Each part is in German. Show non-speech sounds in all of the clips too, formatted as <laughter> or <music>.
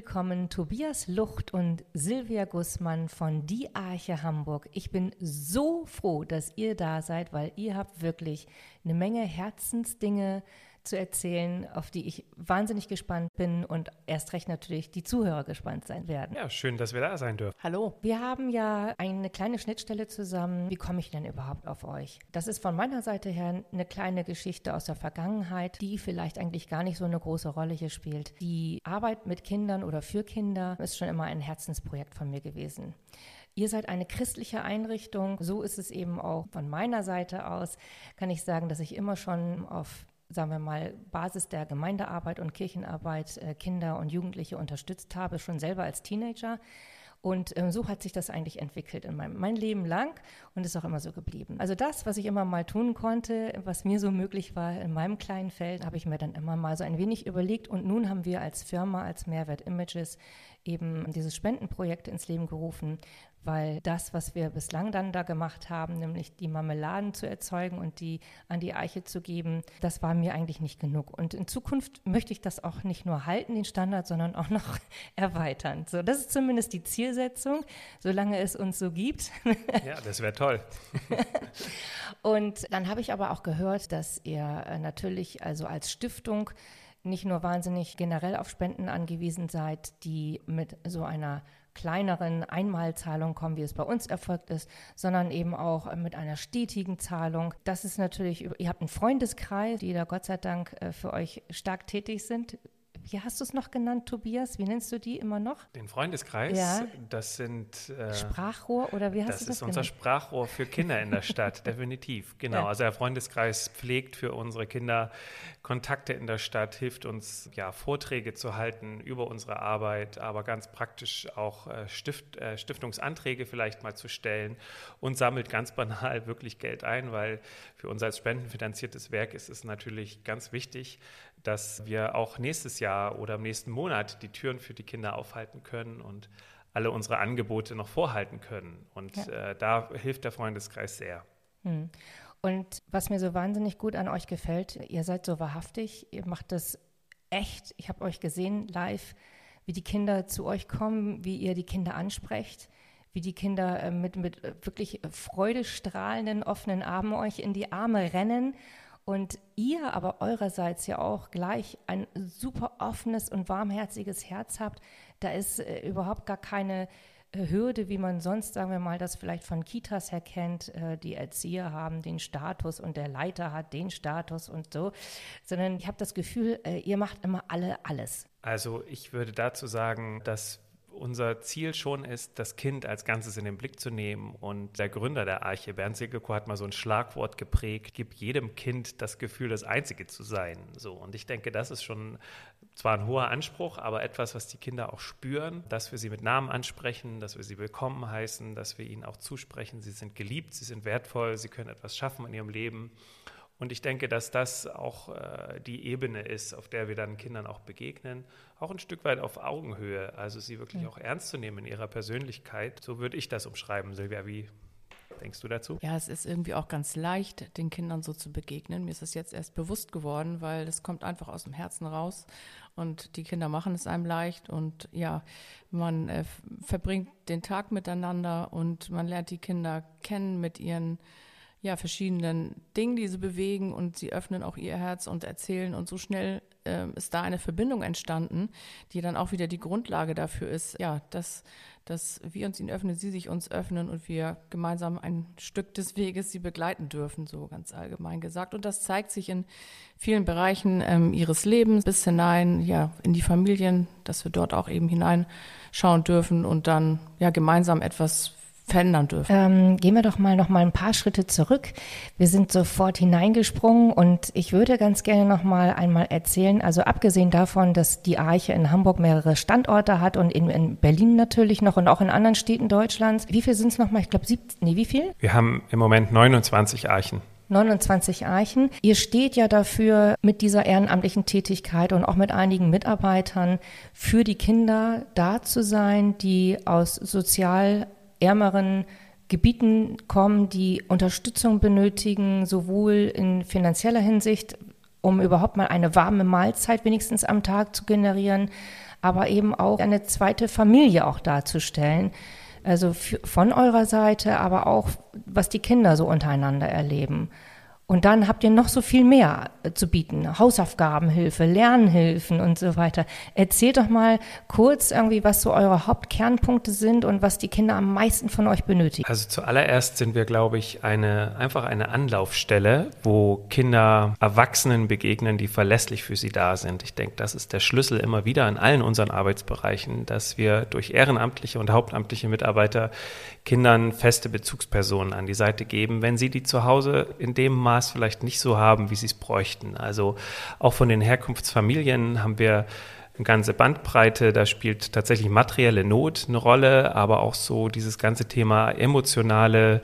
Willkommen Tobias Lucht und Silvia Gussmann von Die Arche Hamburg. Ich bin so froh, dass ihr da seid, weil ihr habt wirklich eine Menge Herzensdinge zu erzählen, auf die ich wahnsinnig gespannt bin und erst recht natürlich die Zuhörer gespannt sein werden. Ja, schön, dass wir da sein dürfen. Hallo. Wir haben ja eine kleine Schnittstelle zusammen. Wie komme ich denn überhaupt auf euch? Das ist von meiner Seite her eine kleine Geschichte aus der Vergangenheit, die vielleicht eigentlich gar nicht so eine große Rolle hier spielt. Die Arbeit mit Kindern oder für Kinder ist schon immer ein Herzensprojekt von mir gewesen. Ihr seid eine christliche Einrichtung. So ist es eben auch von meiner Seite aus. Kann ich sagen, dass ich immer schon auf sagen wir mal, Basis der Gemeindearbeit und Kirchenarbeit äh, Kinder und Jugendliche unterstützt habe, schon selber als Teenager. Und ähm, so hat sich das eigentlich entwickelt in meinem mein Leben lang und ist auch immer so geblieben. Also das, was ich immer mal tun konnte, was mir so möglich war in meinem kleinen Feld, habe ich mir dann immer mal so ein wenig überlegt. Und nun haben wir als Firma, als Mehrwert Images eben dieses Spendenprojekt ins Leben gerufen, weil das, was wir bislang dann da gemacht haben, nämlich die Marmeladen zu erzeugen und die an die Eiche zu geben, das war mir eigentlich nicht genug. Und in Zukunft möchte ich das auch nicht nur halten, den Standard, sondern auch noch <laughs> erweitern. So, das ist zumindest die Zielsetzung, solange es uns so gibt. <laughs> Ja, das wäre toll. <laughs> und dann habe ich aber auch gehört, dass ihr äh, natürlich also als Stiftung nicht nur wahnsinnig generell auf Spenden angewiesen seid, die mit so einer kleineren Einmalzahlung kommen, wie es bei uns erfolgt ist, sondern eben auch mit einer stetigen Zahlung. Das ist natürlich, ihr habt einen Freundeskreis, die da Gott sei Dank äh, für euch stark tätig sind wie hast du es noch genannt, Tobias? Wie nennst du die immer noch? Den Freundeskreis. Ja. Das sind äh, Sprachrohr oder wie hast das du das? Das ist unser Sprachrohr für Kinder in der Stadt, <laughs> definitiv. Genau. Ja. Also der Freundeskreis pflegt für unsere Kinder Kontakte in der Stadt, hilft uns ja Vorträge zu halten über unsere Arbeit, aber ganz praktisch auch äh, Stift, äh, Stiftungsanträge vielleicht mal zu stellen und sammelt ganz banal wirklich Geld ein, weil für uns als spendenfinanziertes Werk ist es natürlich ganz wichtig, dass wir auch nächstes Jahr oder im nächsten Monat die Türen für die Kinder aufhalten können und alle unsere Angebote noch vorhalten können. Und ja. äh, da hilft der Freundeskreis sehr. Hm. Und was mir so wahnsinnig gut an euch gefällt, ihr seid so wahrhaftig, ihr macht das echt. Ich habe euch gesehen live, wie die Kinder zu euch kommen, wie ihr die Kinder ansprecht, wie die Kinder äh, mit, mit wirklich freudestrahlenden, offenen Armen euch in die Arme rennen und ihr aber eurerseits ja auch gleich ein super offenes und warmherziges Herz habt, da ist äh, überhaupt gar keine äh, Hürde, wie man sonst, sagen wir mal, das vielleicht von Kitas her kennt. Äh, die Erzieher haben den Status und der Leiter hat den Status und so, sondern ich habe das Gefühl, äh, ihr macht immer alle alles. Also ich würde dazu sagen, dass unser Ziel schon ist, das Kind als Ganzes in den Blick zu nehmen. Und der Gründer der Arche, Bernd Silgeko, hat mal so ein Schlagwort geprägt, gibt jedem Kind das Gefühl, das Einzige zu sein. So, und ich denke, das ist schon zwar ein hoher Anspruch, aber etwas, was die Kinder auch spüren, dass wir sie mit Namen ansprechen, dass wir sie willkommen heißen, dass wir ihnen auch zusprechen, sie sind geliebt, sie sind wertvoll, sie können etwas schaffen in ihrem Leben. Und ich denke, dass das auch äh, die Ebene ist, auf der wir dann Kindern auch begegnen, auch ein Stück weit auf Augenhöhe, also sie wirklich ja. auch ernst zu nehmen in ihrer Persönlichkeit. So würde ich das umschreiben, Silvia. Wie denkst du dazu? Ja, es ist irgendwie auch ganz leicht, den Kindern so zu begegnen. Mir ist das jetzt erst bewusst geworden, weil das kommt einfach aus dem Herzen raus und die Kinder machen es einem leicht und ja, man äh, verbringt den Tag miteinander und man lernt die Kinder kennen mit ihren ja, verschiedenen Dingen, die sie bewegen und sie öffnen auch ihr Herz und erzählen und so schnell äh, ist da eine Verbindung entstanden, die dann auch wieder die Grundlage dafür ist, ja, dass, dass wir uns ihnen öffnen, sie sich uns öffnen und wir gemeinsam ein Stück des Weges sie begleiten dürfen, so ganz allgemein gesagt. Und das zeigt sich in vielen Bereichen ähm, ihres Lebens bis hinein, ja, in die Familien, dass wir dort auch eben hineinschauen dürfen und dann ja gemeinsam etwas verändern dürfen. Ähm, gehen wir doch mal noch mal ein paar Schritte zurück. Wir sind sofort hineingesprungen und ich würde ganz gerne noch mal einmal erzählen. Also abgesehen davon, dass die Arche in Hamburg mehrere Standorte hat und in, in Berlin natürlich noch und auch in anderen Städten Deutschlands. Wie viel sind es noch mal? Ich glaube, nee, wie viel? Wir haben im Moment 29 Archen. 29 Archen. Ihr steht ja dafür mit dieser ehrenamtlichen Tätigkeit und auch mit einigen Mitarbeitern für die Kinder da zu sein, die aus sozial ärmeren Gebieten kommen, die Unterstützung benötigen, sowohl in finanzieller Hinsicht, um überhaupt mal eine warme Mahlzeit wenigstens am Tag zu generieren, aber eben auch eine zweite Familie auch darzustellen. Also von eurer Seite, aber auch was die Kinder so untereinander erleben. Und dann habt ihr noch so viel mehr äh, zu bieten. Hausaufgabenhilfe, Lernhilfen und so weiter. Erzählt doch mal kurz irgendwie, was so eure Hauptkernpunkte sind und was die Kinder am meisten von euch benötigen. Also zuallererst sind wir, glaube ich, eine, einfach eine Anlaufstelle, wo Kinder Erwachsenen begegnen, die verlässlich für sie da sind. Ich denke, das ist der Schlüssel immer wieder in allen unseren Arbeitsbereichen, dass wir durch ehrenamtliche und hauptamtliche Mitarbeiter Kindern feste Bezugspersonen an die Seite geben, wenn sie die zu Hause in dem Maß vielleicht nicht so haben, wie sie es bräuchten. Also auch von den Herkunftsfamilien haben wir eine ganze Bandbreite. Da spielt tatsächlich materielle Not eine Rolle, aber auch so dieses ganze Thema emotionale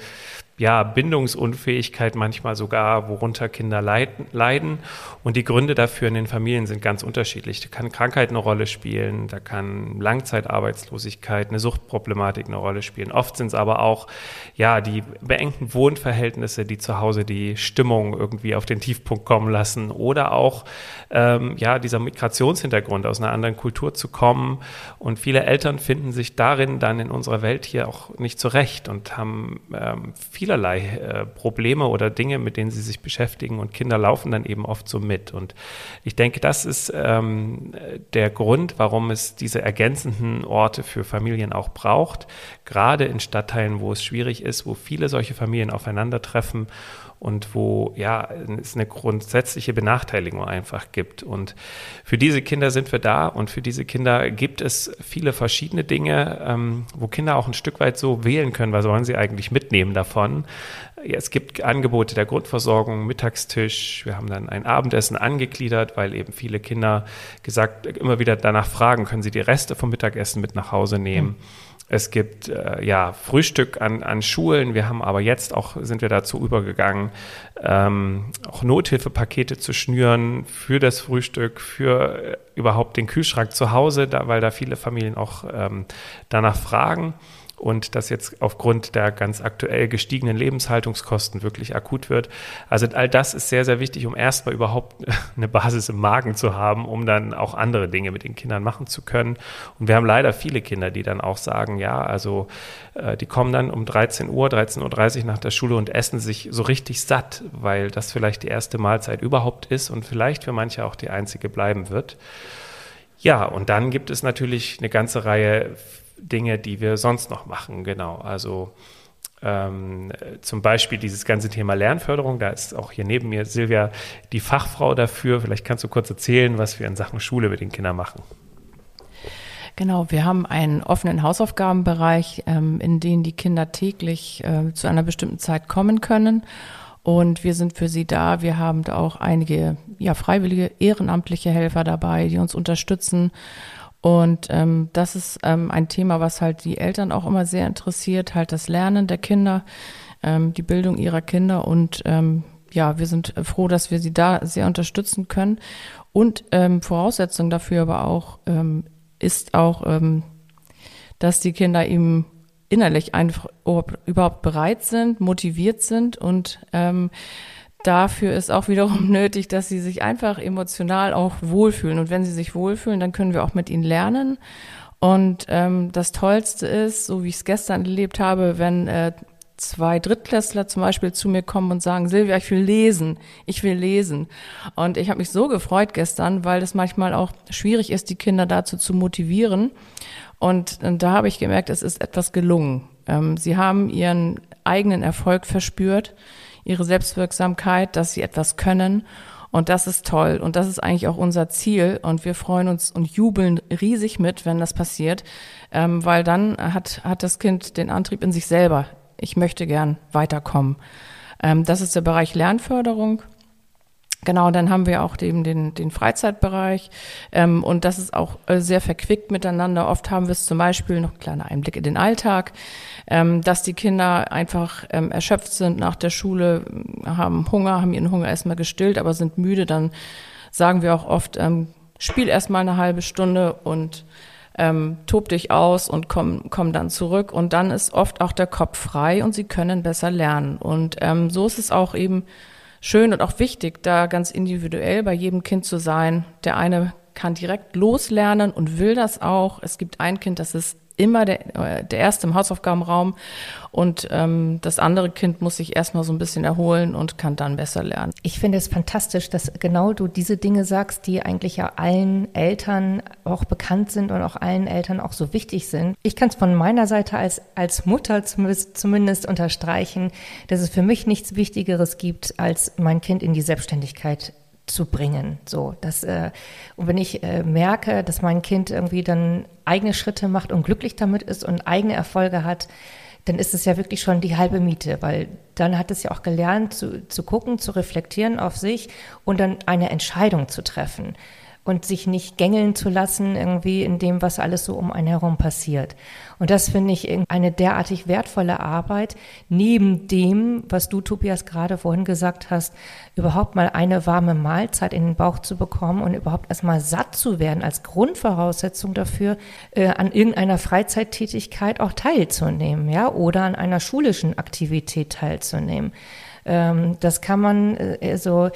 ja, Bindungsunfähigkeit manchmal sogar, worunter Kinder leiden. Und die Gründe dafür in den Familien sind ganz unterschiedlich. Da kann Krankheit eine Rolle spielen, da kann Langzeitarbeitslosigkeit, eine Suchtproblematik eine Rolle spielen. Oft sind es aber auch ja, die beengten Wohnverhältnisse, die zu Hause die Stimmung irgendwie auf den Tiefpunkt kommen lassen. Oder auch ähm, ja, dieser Migrationshintergrund, aus einer anderen Kultur zu kommen. Und viele Eltern finden sich darin dann in unserer Welt hier auch nicht zurecht und haben ähm, viel vielerlei äh, Probleme oder Dinge, mit denen sie sich beschäftigen und Kinder laufen dann eben oft so mit. Und ich denke, das ist ähm, der Grund, warum es diese ergänzenden Orte für Familien auch braucht, gerade in Stadtteilen, wo es schwierig ist, wo viele solche Familien aufeinandertreffen und wo ja es eine grundsätzliche Benachteiligung einfach gibt. Und für diese Kinder sind wir da und für diese Kinder gibt es viele verschiedene Dinge, ähm, wo Kinder auch ein Stück weit so wählen können, was wollen sie eigentlich mitnehmen davon. Ja, es gibt Angebote der Grundversorgung, Mittagstisch. Wir haben dann ein Abendessen angegliedert, weil eben viele Kinder gesagt immer wieder danach fragen, können sie die Reste vom Mittagessen mit nach Hause nehmen. Mhm. Es gibt äh, ja Frühstück an, an Schulen. Wir haben aber jetzt auch, sind wir dazu übergegangen, ähm, auch Nothilfepakete zu schnüren für das Frühstück, für äh, überhaupt den Kühlschrank zu Hause, da, weil da viele Familien auch ähm, danach fragen und das jetzt aufgrund der ganz aktuell gestiegenen Lebenshaltungskosten wirklich akut wird. Also all das ist sehr, sehr wichtig, um erstmal überhaupt <laughs> eine Basis im Magen zu haben, um dann auch andere Dinge mit den Kindern machen zu können. Und wir haben leider viele Kinder, die dann auch sagen, ja, also äh, die kommen dann um 13 Uhr, 13.30 Uhr nach der Schule und essen sich so richtig satt, weil das vielleicht die erste Mahlzeit überhaupt ist und vielleicht für manche auch die einzige bleiben wird. Ja, und dann gibt es natürlich eine ganze Reihe Dinge, die wir sonst noch machen. Genau, also ähm, zum Beispiel dieses ganze Thema Lernförderung. Da ist auch hier neben mir Silvia die Fachfrau dafür. Vielleicht kannst du kurz erzählen, was wir in Sachen Schule mit den Kindern machen. Genau, wir haben einen offenen Hausaufgabenbereich, ähm, in den die Kinder täglich äh, zu einer bestimmten Zeit kommen können. Und wir sind für sie da. Wir haben da auch einige ja, freiwillige, ehrenamtliche Helfer dabei, die uns unterstützen und ähm, das ist ähm, ein Thema, was halt die Eltern auch immer sehr interessiert, halt das Lernen der Kinder, ähm, die Bildung ihrer Kinder. Und ähm, ja, wir sind froh, dass wir sie da sehr unterstützen können. Und ähm, Voraussetzung dafür aber auch ähm, ist auch, ähm, dass die Kinder eben innerlich einfach überhaupt bereit sind, motiviert sind und ähm, dafür ist auch wiederum <laughs> nötig, dass sie sich einfach emotional auch wohlfühlen. Und wenn sie sich wohlfühlen, dann können wir auch mit ihnen lernen. Und ähm, das Tollste ist, so wie ich es gestern erlebt habe, wenn äh, zwei Drittklässler zum Beispiel zu mir kommen und sagen, Silvia, ich will lesen, ich will lesen. Und ich habe mich so gefreut gestern, weil es manchmal auch schwierig ist, die Kinder dazu zu motivieren. Und, und da habe ich gemerkt, es ist etwas gelungen. Ähm, sie haben ihren eigenen Erfolg verspürt ihre Selbstwirksamkeit, dass sie etwas können. Und das ist toll. Und das ist eigentlich auch unser Ziel. Und wir freuen uns und jubeln riesig mit, wenn das passiert, ähm, weil dann hat, hat das Kind den Antrieb in sich selber. Ich möchte gern weiterkommen. Ähm, das ist der Bereich Lernförderung. Genau, dann haben wir auch eben den, den Freizeitbereich ähm, und das ist auch äh, sehr verquickt miteinander. Oft haben wir es zum Beispiel, noch ein kleiner Einblick in den Alltag, ähm, dass die Kinder einfach ähm, erschöpft sind nach der Schule, haben Hunger, haben ihren Hunger erstmal gestillt, aber sind müde. Dann sagen wir auch oft, ähm, spiel erstmal eine halbe Stunde und ähm, tob dich aus und komm, komm dann zurück. Und dann ist oft auch der Kopf frei und sie können besser lernen. Und ähm, so ist es auch eben schön und auch wichtig, da ganz individuell bei jedem Kind zu sein. Der eine kann direkt loslernen und will das auch. Es gibt ein Kind, das ist immer der, äh, der Erste im Hausaufgabenraum und ähm, das andere Kind muss sich erstmal so ein bisschen erholen und kann dann besser lernen. Ich finde es fantastisch, dass genau du diese Dinge sagst, die eigentlich ja allen Eltern auch bekannt sind und auch allen Eltern auch so wichtig sind. Ich kann es von meiner Seite als, als Mutter zumindest, unterstreichen, dass es für mich nichts Wichtigeres gibt, als mein Kind in die Selbstständigkeit zu bringen. So, dass, äh, und wenn ich äh, merke, dass mein Kind irgendwie dann eigene Schritte macht und glücklich damit ist und eigene Erfolge hat, dann ist es ja wirklich schon die halbe Miete, weil dann hat es ja auch gelernt zu, zu gucken, zu reflektieren auf sich und dann eine Entscheidung zu treffen und sich nicht gängeln zu lassen irgendwie in dem, was alles so um einen herum passiert. Und das finde ich eine derartig wertvolle Arbeit, neben dem, was du, Tobias, gerade vorhin gesagt hast, überhaupt mal eine warme Mahlzeit in den Bauch zu bekommen und überhaupt erstmal satt zu werden als Grundvoraussetzung dafür, äh, an irgendeiner Freizeittätigkeit auch teilzunehmen, ja, oder an einer schulischen Aktivität teilzunehmen. Ähm, das kann man äh, so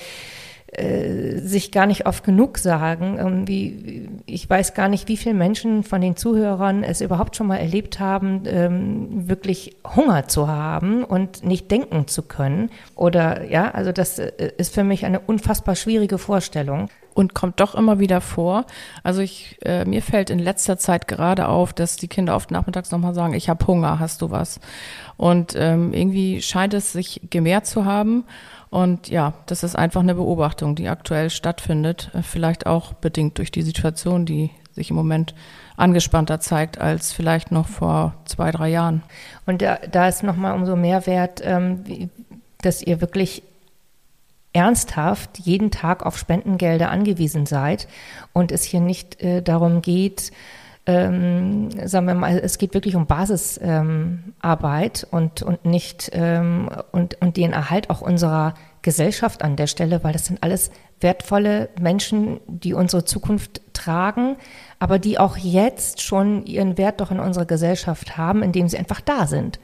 äh, sich gar nicht oft genug sagen. Irgendwie, ich weiß gar nicht, wie viele Menschen von den Zuhörern es überhaupt schon mal erlebt haben, ähm, wirklich Hunger zu haben und nicht denken zu können. Oder ja, also das äh, ist für mich eine unfassbar schwierige Vorstellung. Und kommt doch immer wieder vor. Also ich, äh, mir fällt in letzter Zeit gerade auf, dass die Kinder oft nachmittags nochmal sagen, ich habe Hunger, hast du was? Und ähm, irgendwie scheint es sich gemehrt zu haben. Und ja, das ist einfach eine Beobachtung, die aktuell stattfindet, äh, vielleicht auch bedingt durch die Situation, die sich im Moment angespannter zeigt als vielleicht noch vor zwei, drei Jahren. Und da, da ist nochmal umso mehr wert, ähm, dass ihr wirklich ernsthaft jeden Tag auf Spendengelder angewiesen seid und es hier nicht äh, darum geht, ähm, sagen wir mal, es geht wirklich um Basisarbeit ähm, und, und nicht ähm, und, und den Erhalt auch unserer Gesellschaft an der Stelle, weil das sind alles wertvolle Menschen, die unsere Zukunft tragen, aber die auch jetzt schon ihren Wert doch in unserer Gesellschaft haben, indem sie einfach da sind.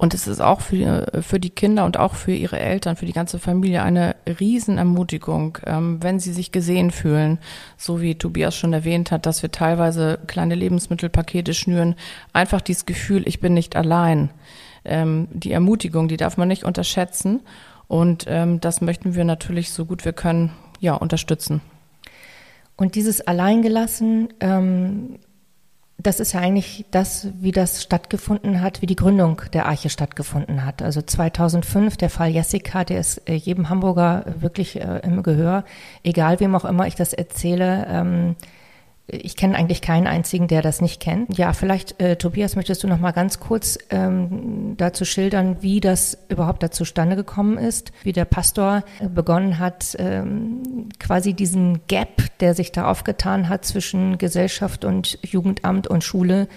Und es ist auch für, für die Kinder und auch für ihre Eltern, für die ganze Familie eine Riesenermutigung, ähm, wenn sie sich gesehen fühlen. So wie Tobias schon erwähnt hat, dass wir teilweise kleine Lebensmittelpakete schnüren. Einfach dieses Gefühl, ich bin nicht allein. Ähm, die Ermutigung, die darf man nicht unterschätzen. Und ähm, das möchten wir natürlich so gut wir können ja unterstützen. Und dieses Alleingelassen, ähm, das ist ja eigentlich das, wie das stattgefunden hat, wie die Gründung der Arche stattgefunden hat. Also 2005, der Fall Jessica, der ist äh, jedem Hamburger wirklich äh, im Gehör, egal wem auch immer ich das erzähle. Ähm, ich kenne eigentlich keinen einzigen, der das nicht kennt. Ja, vielleicht, äh, Tobias, möchtest du noch mal ganz kurz ähm, dazu schildern, wie das überhaupt dazu zustande gekommen ist, wie der Pastor äh, begonnen hat, ähm, quasi diesen Gap, der sich da aufgetan hat zwischen Gesellschaft und Jugendamt und Schule,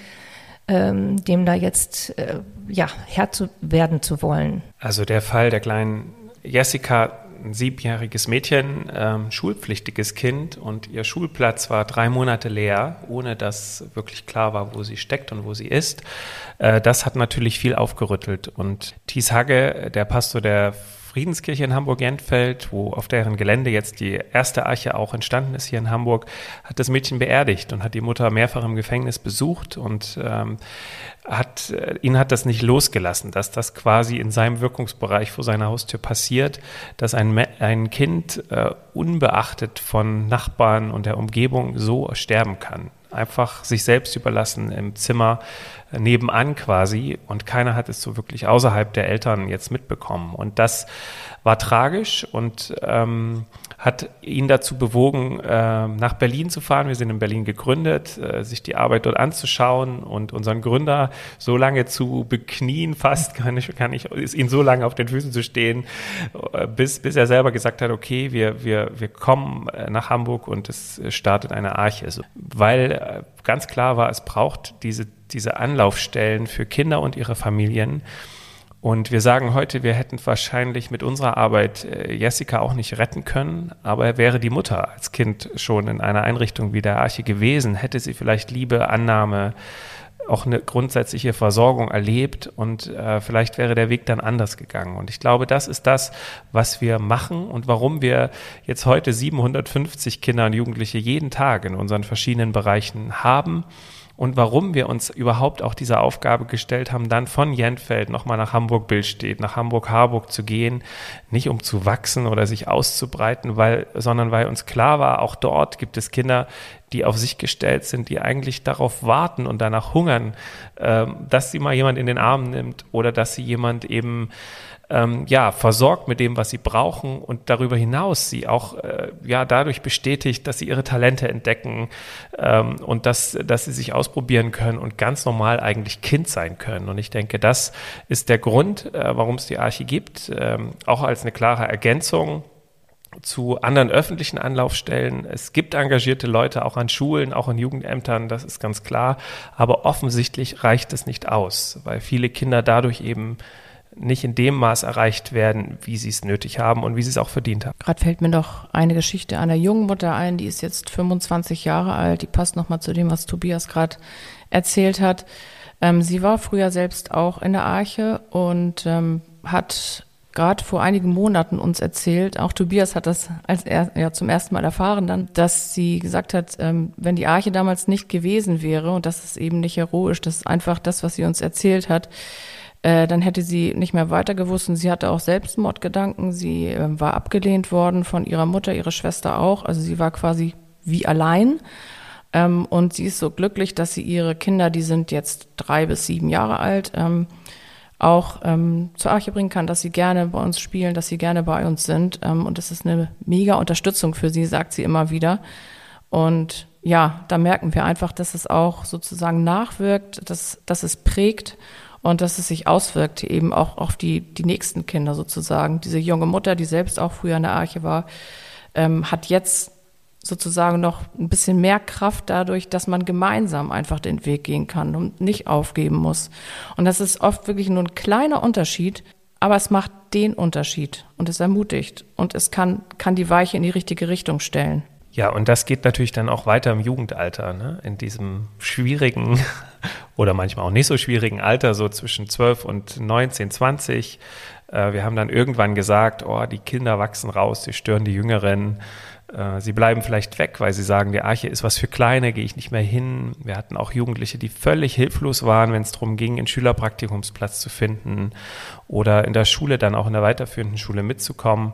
ähm, dem da jetzt äh, ja Herr zu werden zu wollen. Also der Fall der kleinen Jessica ein siebenjähriges Mädchen, ähm, schulpflichtiges Kind und ihr Schulplatz war drei Monate leer, ohne dass wirklich klar war, wo sie steckt und wo sie ist. Äh, das hat natürlich viel aufgerüttelt. Und Thies Hagge, der Pastor der Friedenskirche in Hamburg-Jentfeld, wo auf deren Gelände jetzt die erste Arche auch entstanden ist hier in Hamburg, hat das Mädchen beerdigt und hat die Mutter mehrfach im Gefängnis besucht und ähm, hat, äh, ihn hat das nicht losgelassen, dass das quasi in seinem Wirkungsbereich vor seiner Haustür passiert, dass ein, ein Kind äh, unbeachtet von Nachbarn und der Umgebung so sterben kann. Einfach sich selbst überlassen im Zimmer nebenan quasi und keiner hat es so wirklich außerhalb der Eltern jetzt mitbekommen. Und das war tragisch und ähm, hat ihn dazu bewogen, äh, nach Berlin zu fahren. Wir sind in Berlin gegründet, äh, sich die Arbeit dort anzuschauen und unseren Gründer so lange zu beknien, <laughs> fast kann ich, kann ich, ist ihn so lange auf den Füßen zu stehen, äh, bis, bis er selber gesagt hat, okay, wir, wir, wir kommen äh, nach Hamburg und es startet eine Arche. Also, weil äh, ganz klar war, es braucht diese, diese Anlaufstellen für Kinder und ihre Familien. Und wir sagen heute, wir hätten wahrscheinlich mit unserer Arbeit äh, Jessica auch nicht retten können, aber er wäre die Mutter als Kind schon in einer Einrichtung wie der Arche gewesen, hätte sie vielleicht Liebe, Annahme, auch eine grundsätzliche Versorgung erlebt und äh, vielleicht wäre der Weg dann anders gegangen. Und ich glaube, das ist das, was wir machen und warum wir jetzt heute 750 Kinder und Jugendliche jeden Tag in unseren verschiedenen Bereichen haben und warum wir uns überhaupt auch diese Aufgabe gestellt haben, dann von Jenfeld nochmal nach Hamburg-Billstedt, nach Hamburg-Harburg zu gehen, nicht um zu wachsen oder sich auszubreiten, weil, sondern weil uns klar war, auch dort gibt es Kinder, die auf sich gestellt sind, die eigentlich darauf warten und danach hungern, äh, dass sie mal jemand in den Arm nimmt oder dass sie jemand eben ähm, ja, versorgt mit dem, was sie brauchen und darüber hinaus sie auch äh, ja, dadurch bestätigt, dass sie ihre Talente entdecken ähm, und dass, dass sie sich ausprobieren können und ganz normal eigentlich Kind sein können. Und ich denke, das ist der Grund, äh, warum es die Arche gibt, ähm, auch als eine klare Ergänzung zu anderen öffentlichen Anlaufstellen. Es gibt engagierte Leute auch an Schulen, auch an Jugendämtern, das ist ganz klar. Aber offensichtlich reicht es nicht aus, weil viele Kinder dadurch eben nicht in dem Maß erreicht werden, wie sie es nötig haben und wie sie es auch verdient haben. Gerade fällt mir noch eine Geschichte einer jungen Mutter ein, die ist jetzt 25 Jahre alt, die passt nochmal zu dem, was Tobias gerade erzählt hat. Ähm, sie war früher selbst auch in der Arche und ähm, hat gerade vor einigen Monaten uns erzählt, auch Tobias hat das als er, ja, zum ersten Mal erfahren dann, dass sie gesagt hat, ähm, wenn die Arche damals nicht gewesen wäre, und das ist eben nicht heroisch, das ist einfach das, was sie uns erzählt hat, äh, dann hätte sie nicht mehr weiter gewusst und sie hatte auch Selbstmordgedanken. Sie äh, war abgelehnt worden von ihrer Mutter, ihre Schwester auch. Also sie war quasi wie allein. Ähm, und sie ist so glücklich, dass sie ihre Kinder, die sind jetzt drei bis sieben Jahre alt, ähm, auch ähm, zur Arche bringen kann, dass sie gerne bei uns spielen, dass sie gerne bei uns sind. Ähm, und das ist eine mega Unterstützung für sie, sagt sie immer wieder. Und ja, da merken wir einfach, dass es auch sozusagen nachwirkt, dass, dass es prägt und dass es sich auswirkt eben auch auf die, die nächsten Kinder sozusagen. Diese junge Mutter, die selbst auch früher in der Arche war, ähm, hat jetzt sozusagen noch ein bisschen mehr Kraft dadurch, dass man gemeinsam einfach den Weg gehen kann und nicht aufgeben muss. Und das ist oft wirklich nur ein kleiner Unterschied, aber es macht den Unterschied und es ermutigt und es kann, kann die Weiche in die richtige Richtung stellen. Ja, und das geht natürlich dann auch weiter im Jugendalter, ne? in diesem schwierigen oder manchmal auch nicht so schwierigen Alter, so zwischen 12 und 19, 20. Äh, wir haben dann irgendwann gesagt, oh, die Kinder wachsen raus, sie stören die Jüngeren. Äh, sie bleiben vielleicht weg, weil sie sagen, die Arche ist was für Kleine, gehe ich nicht mehr hin. Wir hatten auch Jugendliche, die völlig hilflos waren, wenn es darum ging, einen Schülerpraktikumsplatz zu finden oder in der Schule dann auch in der weiterführenden Schule mitzukommen.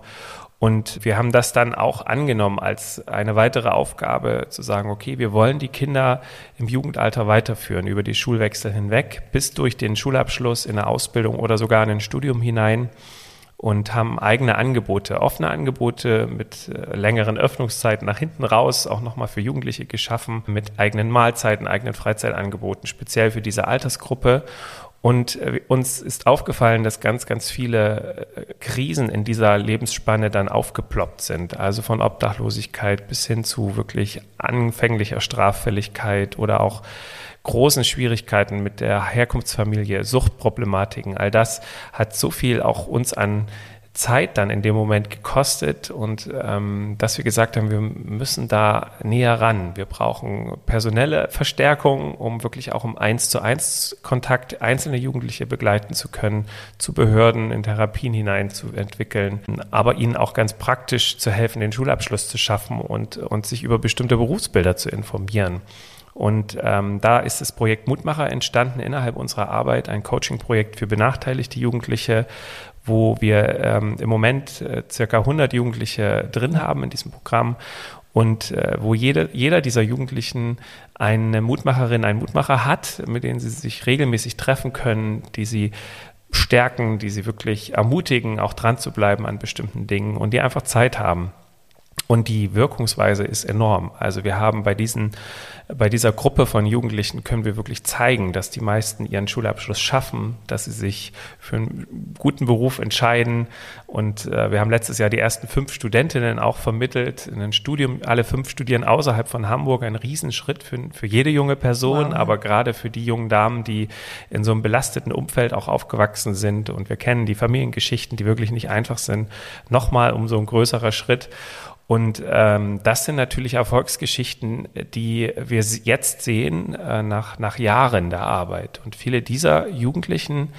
Und wir haben das dann auch angenommen als eine weitere Aufgabe, zu sagen, okay, wir wollen die Kinder im Jugendalter weiterführen, über die Schulwechsel hinweg, bis durch den Schulabschluss in eine Ausbildung oder sogar in ein Studium hinein und haben eigene Angebote, offene Angebote mit äh, längeren Öffnungszeiten nach hinten raus, auch nochmal für Jugendliche geschaffen, mit eigenen Mahlzeiten, eigenen Freizeitangeboten, speziell für diese Altersgruppe. Und äh, uns ist aufgefallen, dass ganz, ganz viele äh, Krisen in dieser Lebensspanne dann aufgeploppt sind. Also von Obdachlosigkeit bis hin zu wirklich anfänglicher Straffälligkeit oder auch großen Schwierigkeiten mit der Herkunftsfamilie, Suchtproblematiken. All das hat so viel auch uns an Zeit dann in dem Moment gekostet und ähm, dass wir gesagt haben, wir müssen da näher ran. Wir brauchen personelle Verstärkung, um wirklich auch im Eins zu eins Kontakt einzelne Jugendliche begleiten zu können, zu Behörden in Therapien hineinzuentwickeln, aber ihnen auch ganz praktisch zu helfen, den Schulabschluss zu schaffen und, und sich über bestimmte Berufsbilder zu informieren. Und ähm, da ist das Projekt Mutmacher entstanden innerhalb unserer Arbeit, ein Coaching-Projekt für benachteiligte Jugendliche, wo wir ähm, im Moment äh, circa 100 Jugendliche drin haben in diesem Programm und äh, wo jede, jeder dieser Jugendlichen eine Mutmacherin, einen Mutmacher hat, mit denen sie sich regelmäßig treffen können, die sie stärken, die sie wirklich ermutigen, auch dran zu bleiben an bestimmten Dingen und die einfach Zeit haben. Und die Wirkungsweise ist enorm. Also wir haben bei diesen bei dieser Gruppe von Jugendlichen können wir wirklich zeigen, dass die meisten ihren Schulabschluss schaffen, dass sie sich für einen guten Beruf entscheiden. Und äh, wir haben letztes Jahr die ersten fünf Studentinnen auch vermittelt in ein Studium. Alle fünf studieren außerhalb von Hamburg. Ein Riesenschritt für, für jede junge Person, wow. aber gerade für die jungen Damen, die in so einem belasteten Umfeld auch aufgewachsen sind. Und wir kennen die Familiengeschichten, die wirklich nicht einfach sind. Nochmal um so ein größerer Schritt. Und ähm, das sind natürlich Erfolgsgeschichten, die wir jetzt sehen äh, nach, nach Jahren der Arbeit. Und viele dieser Jugendlichen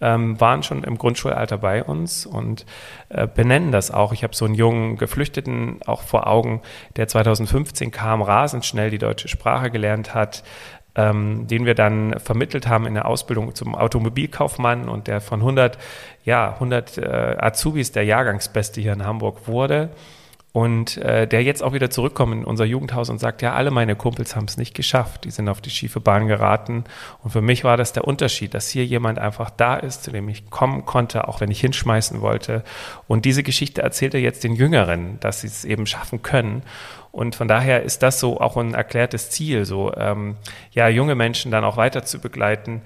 ähm, waren schon im Grundschulalter bei uns und äh, benennen das auch. Ich habe so einen jungen Geflüchteten auch vor Augen, der 2015 kam, rasend schnell die deutsche Sprache gelernt hat, ähm, den wir dann vermittelt haben in der Ausbildung zum Automobilkaufmann und der von 100, ja, 100 äh, Azubis der Jahrgangsbeste hier in Hamburg wurde und äh, der jetzt auch wieder zurückkommt in unser Jugendhaus und sagt, ja, alle meine Kumpels haben es nicht geschafft, die sind auf die schiefe Bahn geraten. Und für mich war das der Unterschied, dass hier jemand einfach da ist, zu dem ich kommen konnte, auch wenn ich hinschmeißen wollte. Und diese Geschichte erzählt er jetzt den Jüngeren, dass sie es eben schaffen können. Und von daher ist das so auch ein erklärtes Ziel, so ähm, ja junge Menschen dann auch weiter zu begleiten.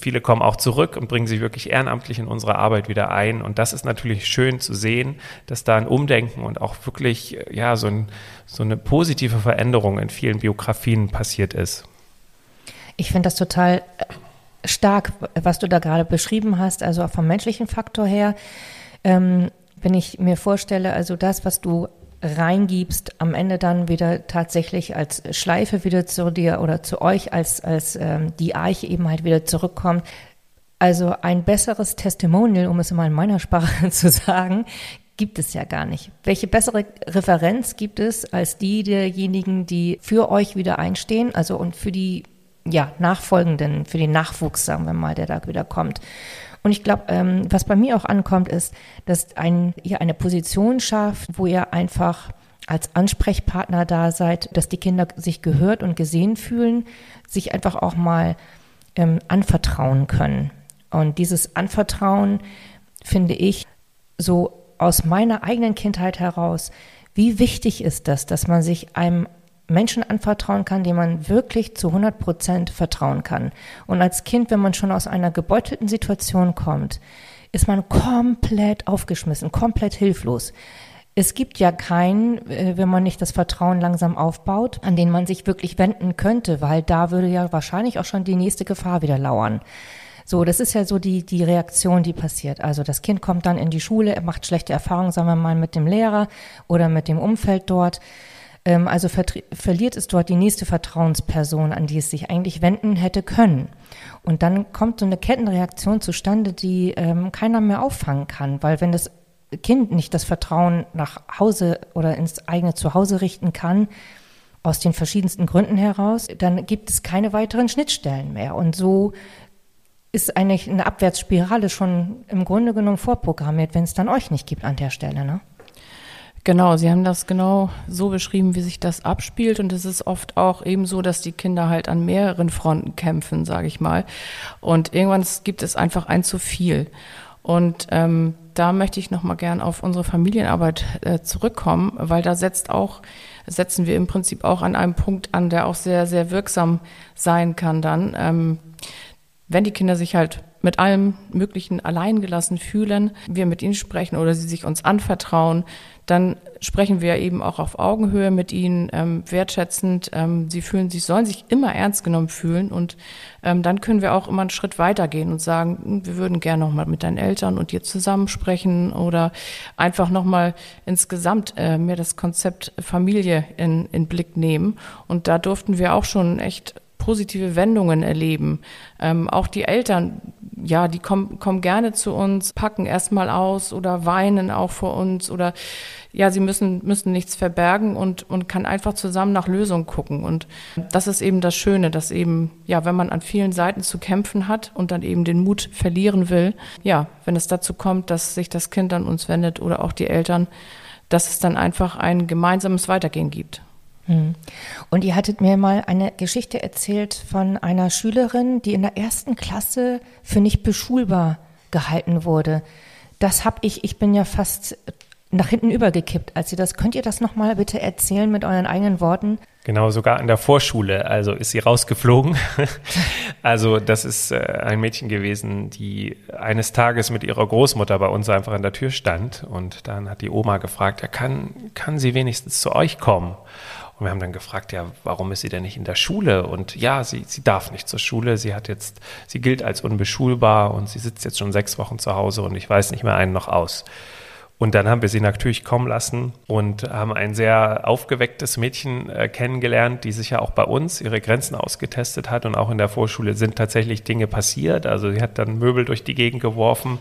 Viele kommen auch zurück und bringen sich wirklich ehrenamtlich in unsere Arbeit wieder ein. Und das ist natürlich schön zu sehen, dass da ein Umdenken und auch wirklich ja so, ein, so eine positive Veränderung in vielen Biografien passiert ist. Ich finde das total stark, was du da gerade beschrieben hast, also auch vom menschlichen Faktor her. Ähm, wenn ich mir vorstelle, also das, was du reingibst, am Ende dann wieder tatsächlich als Schleife wieder zu dir oder zu euch als, als ähm, die Eiche eben halt wieder zurückkommt. Also ein besseres Testimonial, um es mal in meiner Sprache <laughs> zu sagen, gibt es ja gar nicht. Welche bessere Referenz gibt es als die derjenigen, die für euch wieder einstehen, also und für die ja, Nachfolgenden, für den Nachwuchs, sagen wir mal, der da wieder kommt. Und ich glaube, ähm, was bei mir auch ankommt, ist, dass ein, ihr eine Position schafft, wo ihr einfach als Ansprechpartner da seid, dass die Kinder sich gehört und gesehen fühlen, sich einfach auch mal ähm, anvertrauen können. Und dieses Anvertrauen finde ich so aus meiner eigenen Kindheit heraus, wie wichtig ist das, dass man sich einem Menschen anvertrauen kann, dem man wirklich zu 100 Prozent vertrauen kann. Und als Kind, wenn man schon aus einer gebeutelten Situation kommt, ist man komplett aufgeschmissen, komplett hilflos. Es gibt ja keinen, äh, wenn man nicht das Vertrauen langsam aufbaut, an den man sich wirklich wenden könnte, weil da würde ja wahrscheinlich auch schon die nächste Gefahr wieder lauern. So, das ist ja so die, die Reaktion, die passiert. Also das Kind kommt dann in die Schule, macht schlechte Erfahrungen, sagen wir mal, mit dem Lehrer oder mit dem Umfeld dort. Ähm, also verliert es dort die nächste Vertrauensperson, an die es sich eigentlich wenden hätte können. Und dann kommt so eine Kettenreaktion zustande, die ähm, keiner mehr auffangen kann, weil wenn das Kind nicht das Vertrauen nach Hause oder ins eigene Zuhause richten kann, aus den verschiedensten Gründen heraus, dann gibt es keine weiteren Schnittstellen mehr. Und so ist eigentlich eine Abwärtsspirale schon im Grunde genommen vorprogrammiert, wenn es dann euch nicht gibt an der Stelle. Ne? Genau, Sie haben das genau so beschrieben, wie sich das abspielt. Und es ist oft auch eben so, dass die Kinder halt an mehreren Fronten kämpfen, sage ich mal. Und irgendwann gibt es einfach ein zu viel. Und ähm, da möchte ich nochmal gern auf unsere Familienarbeit äh, zurückkommen, weil da setzt auch, setzen wir im Prinzip auch an einem Punkt an, der auch sehr, sehr wirksam sein kann dann. Ähm, wenn die Kinder sich halt mit allem Möglichen alleingelassen fühlen, wir mit ihnen sprechen oder sie sich uns anvertrauen, dann sprechen wir eben auch auf Augenhöhe mit ihnen, ähm, wertschätzend. Ähm, sie fühlen sich, sollen sich immer ernst genommen fühlen und ähm, dann können wir auch immer einen Schritt weitergehen und sagen, hm, wir würden gerne nochmal mit deinen Eltern und dir zusammensprechen oder einfach nochmal insgesamt äh, mehr das Konzept Familie in, in Blick nehmen. Und da durften wir auch schon echt positive Wendungen erleben. Ähm, auch die Eltern, ja, die kommen, kommen gerne zu uns, packen erstmal aus oder weinen auch vor uns oder ja, sie müssen, müssen nichts verbergen und, und kann einfach zusammen nach Lösungen gucken. Und das ist eben das Schöne, dass eben, ja, wenn man an vielen Seiten zu kämpfen hat und dann eben den Mut verlieren will, ja, wenn es dazu kommt, dass sich das Kind an uns wendet oder auch die Eltern, dass es dann einfach ein gemeinsames Weitergehen gibt. Hm. Und ihr hattet mir mal eine Geschichte erzählt von einer Schülerin, die in der ersten Klasse für nicht beschulbar gehalten wurde. Das habe ich, ich bin ja fast nach hinten übergekippt, als sie das. Könnt ihr das nochmal bitte erzählen mit euren eigenen Worten? Genau, sogar in der Vorschule. Also ist sie rausgeflogen. <laughs> also das ist äh, ein Mädchen gewesen, die eines Tages mit ihrer Großmutter bei uns einfach an der Tür stand. Und dann hat die Oma gefragt, ja, kann, kann sie wenigstens zu euch kommen? Und wir haben dann gefragt, ja, warum ist sie denn nicht in der Schule? Und ja, sie, sie darf nicht zur Schule. Sie hat jetzt, sie gilt als unbeschulbar und sie sitzt jetzt schon sechs Wochen zu Hause und ich weiß nicht mehr einen noch aus. Und dann haben wir sie natürlich kommen lassen und haben ein sehr aufgewecktes Mädchen äh, kennengelernt, die sich ja auch bei uns ihre Grenzen ausgetestet hat. Und auch in der Vorschule sind tatsächlich Dinge passiert. Also sie hat dann Möbel durch die Gegend geworfen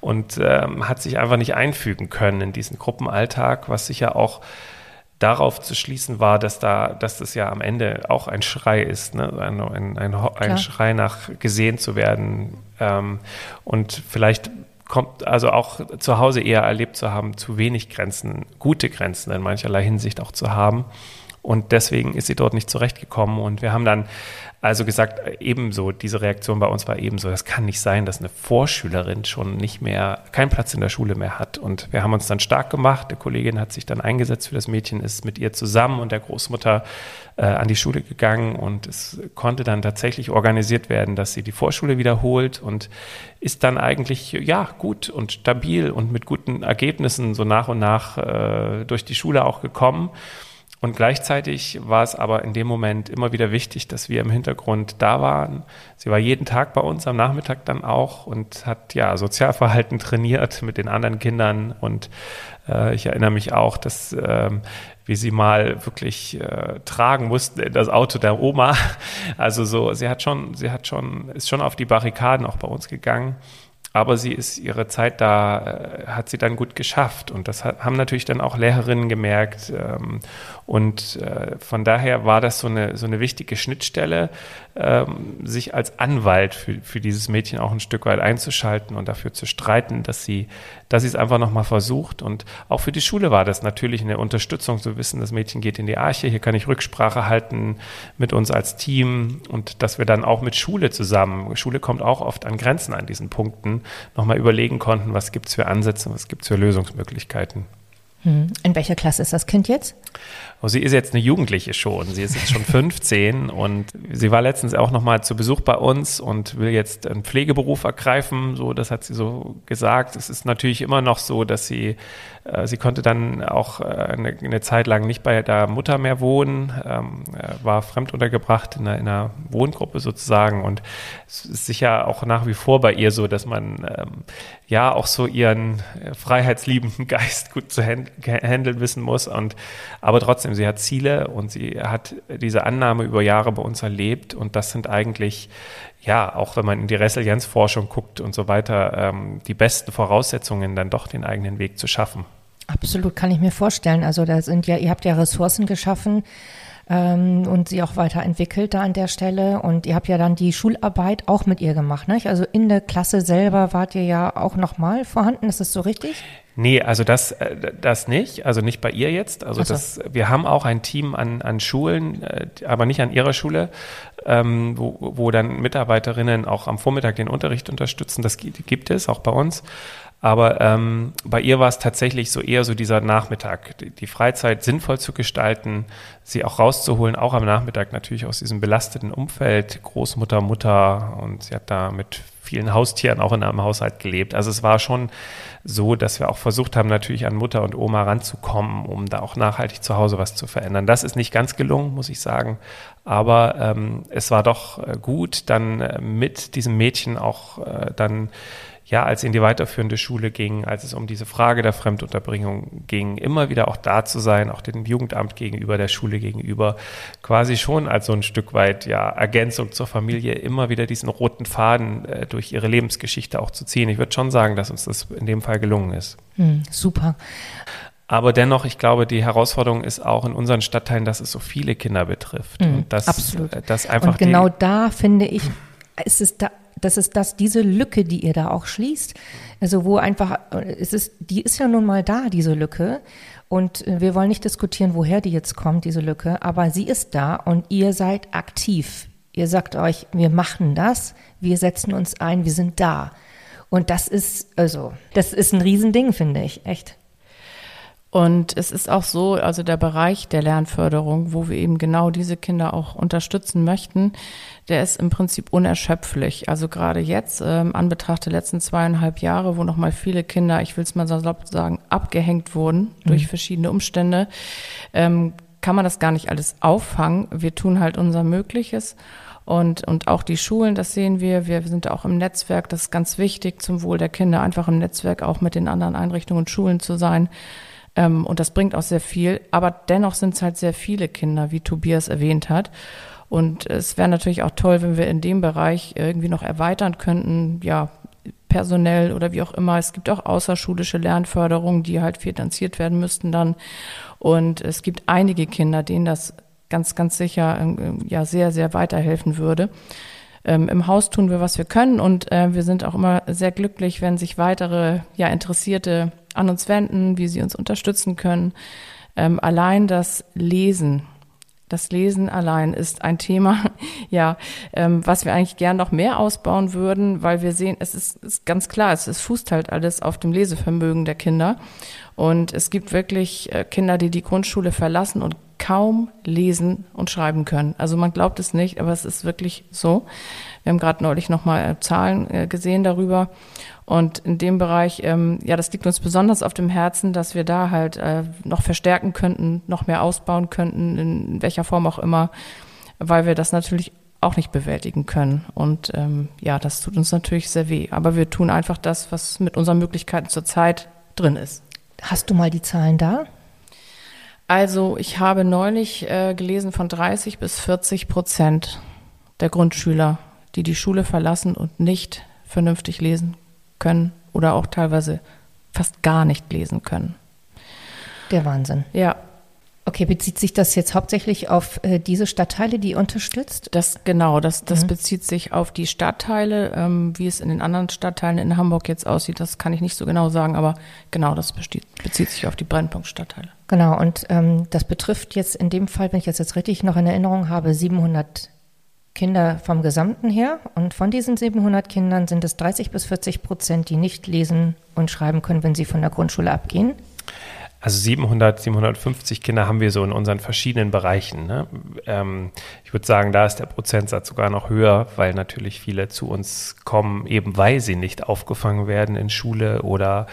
und ähm, hat sich einfach nicht einfügen können in diesen Gruppenalltag, was sicher auch darauf zu schließen war, dass da, dass das ja am Ende auch ein Schrei ist, ne? ein, ein, ein, ein Schrei nach gesehen zu werden. Ähm, und vielleicht kommt also auch zu Hause eher erlebt zu haben, zu wenig Grenzen, gute Grenzen in mancherlei Hinsicht auch zu haben. Und deswegen ist sie dort nicht zurechtgekommen. Und wir haben dann also gesagt, ebenso, diese Reaktion bei uns war ebenso. Das kann nicht sein, dass eine Vorschülerin schon nicht mehr, keinen Platz in der Schule mehr hat. Und wir haben uns dann stark gemacht. Der Kollegin hat sich dann eingesetzt für das Mädchen, ist mit ihr zusammen und der Großmutter äh, an die Schule gegangen. Und es konnte dann tatsächlich organisiert werden, dass sie die Vorschule wiederholt und ist dann eigentlich, ja, gut und stabil und mit guten Ergebnissen so nach und nach äh, durch die Schule auch gekommen. Und gleichzeitig war es aber in dem Moment immer wieder wichtig, dass wir im Hintergrund da waren. Sie war jeden Tag bei uns, am Nachmittag dann auch und hat ja Sozialverhalten trainiert mit den anderen Kindern. Und äh, ich erinnere mich auch, dass äh, wir sie mal wirklich äh, tragen mussten in das Auto der Oma. <laughs> Also so, sie hat schon, sie hat schon, ist schon auf die Barrikaden auch bei uns gegangen aber sie ist ihre Zeit da, äh, hat sie dann gut geschafft. Und das haben natürlich dann auch Lehrerinnen gemerkt. Ähm, und äh, von daher war das so eine, so eine wichtige Schnittstelle, ähm, sich als Anwalt für, für dieses Mädchen auch ein Stück weit einzuschalten und dafür zu streiten, dass sie, dass sie es einfach nochmal versucht. Und auch für die Schule war das natürlich eine Unterstützung zu wissen, das Mädchen geht in die Arche, hier kann ich Rücksprache halten mit uns als Team und dass wir dann auch mit Schule zusammen, Schule kommt auch oft an Grenzen an diesen Punkten, nochmal überlegen konnten, was gibt es für Ansätze, was gibt es für Lösungsmöglichkeiten. Hm. In welcher Klasse ist das Kind jetzt? Oh, sie ist jetzt eine Jugendliche schon. Sie ist jetzt schon 15 und sie war letztens auch noch mal zu Besuch bei uns und will jetzt einen Pflegeberuf ergreifen. So, das hat sie so gesagt. Es ist natürlich immer noch so, dass sie äh, sie konnte dann auch äh, eine, eine, Zeit lang nicht bei der Mutter mehr wohnen, ähm, war fremd untergebracht in einer, in einer, Wohngruppe sozusagen. Und es ist sicher auch nach wie vor bei ihr so, dass man ähm, ja auch so ihren äh, freiheitsliebenden <laughs> Geist gut zu handeln wissen muss. Und aber trotzdem, sie hat Ziele und sie hat diese Annahme über Jahre bei uns erlebt. Und das sind eigentlich ja, auch wenn man in die Resilienzforschung guckt und so weiter, ähm, die besten Voraussetzungen, dann doch den eigenen Weg zu schaffen. Absolut, kann ich mir vorstellen. Also da sind ja, ihr habt ja Ressourcen geschaffen ähm, und sie auch weiterentwickelt da an der Stelle. Und ihr habt ja dann die Schularbeit auch mit ihr gemacht. Ne? Also in der Klasse selber wart ihr ja auch nochmal vorhanden, ist das so richtig? Nee, also das, äh, das nicht, also nicht bei ihr jetzt. Also so. das, wir haben auch ein Team an, an Schulen, äh, aber nicht an ihrer Schule, ähm, wo, wo dann Mitarbeiterinnen auch am Vormittag den Unterricht unterstützen. Das gibt es auch bei uns. Aber ähm, bei ihr war es tatsächlich so eher so dieser Nachmittag, die, die, Freizeit sinnvoll zu gestalten, sie auch rauszuholen, auch am Nachmittag natürlich aus diesem belasteten Umfeld, Großmutter, Mutter und sie hat da mit vielen Haustieren auch in einem Haushalt gelebt. Also es war schon so, dass wir auch versucht haben, natürlich an Mutter und Oma ranzukommen, um da auch nachhaltig zu Hause was zu verändern. Das ist nicht ganz gelungen, muss ich sagen. Aber ähm, es war doch äh, gut, dann äh, mit diesem Mädchen auch äh, dann ja, als in die weiterführende Schule ging, als es um diese Frage der Fremdunterbringung ging, immer wieder auch da zu sein, auch dem Jugendamt gegenüber, der Schule gegenüber, quasi schon als so ein Stück weit ja Ergänzung zur Familie, immer wieder diesen roten Faden äh, durch ihre Lebensgeschichte auch zu ziehen. Ich würde schon sagen, dass uns das in dem Fall gelungen ist. Hm, super. Aber dennoch, ich glaube, die Herausforderung ist auch in unseren Stadtteilen, dass es so viele Kinder betrifft. Mhm, und das, absolut. Äh, das einfach und genau da finde ich, ist es da das ist das, diese Lücke, die ihr da auch schließt. Also wo einfach, es ist, die ist ja nun mal da, diese Lücke. Und wir wollen nicht diskutieren, woher die jetzt kommt, diese Lücke, aber sie ist da und ihr seid aktiv. Ihr sagt euch, wir machen das, wir setzen uns ein, wir sind da. Und das ist, also, das ist ein Riesending, finde ich, echt. Und es ist auch so, also der Bereich der Lernförderung, wo wir eben genau diese Kinder auch unterstützen möchten, der ist im Prinzip unerschöpflich. Also gerade jetzt, ähm, an Betracht der letzten zweieinhalb Jahre, wo nochmal viele Kinder, ich will es mal salopp sagen, abgehängt wurden mhm. durch verschiedene Umstände, ähm, kann man das gar nicht alles auffangen. Wir tun halt unser Mögliches. Und, und auch die Schulen, das sehen wir. Wir sind auch im Netzwerk. Das ist ganz wichtig zum Wohl der Kinder, einfach im Netzwerk auch mit den anderen Einrichtungen und Schulen zu sein. Ähm, und das bringt auch sehr viel. Aber dennoch sind es halt sehr viele Kinder, wie Tobias erwähnt hat. Und es wäre natürlich auch toll, wenn wir in dem Bereich irgendwie noch erweitern könnten, ja, personell oder wie auch immer. Es gibt auch außerschulische Lernförderung, die halt finanziert werden müssten dann. Und es gibt einige Kinder, denen das ganz, ganz sicher ähm, ja sehr, sehr weiterhelfen würde. Ähm, Im Haus tun wir, was wir können und äh, wir sind auch immer sehr glücklich, wenn sich weitere ja, Interessierte an uns wenden, wie sie uns unterstützen können. Ähm, allein das Lesen, das Lesen allein ist ein Thema, <laughs> ja, ähm, was wir eigentlich gern noch mehr ausbauen würden, weil wir sehen, es ist, ist ganz klar, es, es, fußt halt alles auf dem Lesevermögen der Kinder. Und es gibt wirklich äh, Kinder, die die Grundschule verlassen und kaum lesen und schreiben können. Also man glaubt es nicht, aber es ist wirklich so. Wir haben gerade neulich nochmal äh, Zahlen äh, gesehen darüber. Und in dem Bereich, ähm, ja, das liegt uns besonders auf dem Herzen, dass wir da halt äh, noch verstärken könnten, noch mehr ausbauen könnten, in welcher Form auch immer, weil wir das natürlich auch nicht bewältigen können. Und ähm, ja, das tut uns natürlich sehr weh. Aber wir tun einfach das, was mit unseren Möglichkeiten zurzeit drin ist. Hast du mal die Zahlen da? Also ich habe neulich äh, gelesen von 30 bis 40 Prozent der Grundschüler, die die Schule verlassen und nicht vernünftig lesen können oder auch teilweise fast gar nicht lesen können. Der Wahnsinn. Ja. Okay, bezieht sich das jetzt hauptsächlich auf äh, diese Stadtteile, die ihr unterstützt? Das genau, das, das mhm. bezieht sich auf die Stadtteile. Ähm, wie es in den anderen Stadtteilen in Hamburg jetzt aussieht, das kann ich nicht so genau sagen, aber genau, das bezieht, bezieht sich auf die Brennpunktstadtteile. Genau, und ähm, das betrifft jetzt in dem Fall, wenn ich das jetzt richtig noch in Erinnerung habe, 700 Kinder vom Gesamten her. Und von diesen 700 Kindern sind es 30 bis 40 Prozent, die nicht lesen und schreiben können, wenn sie von der Grundschule abgehen. Also 700, 750 Kinder haben wir so in unseren verschiedenen Bereichen. Ne? Ähm, ich würde sagen, da ist der Prozentsatz sogar noch höher, weil natürlich viele zu uns kommen, eben weil sie nicht aufgefangen werden in Schule oder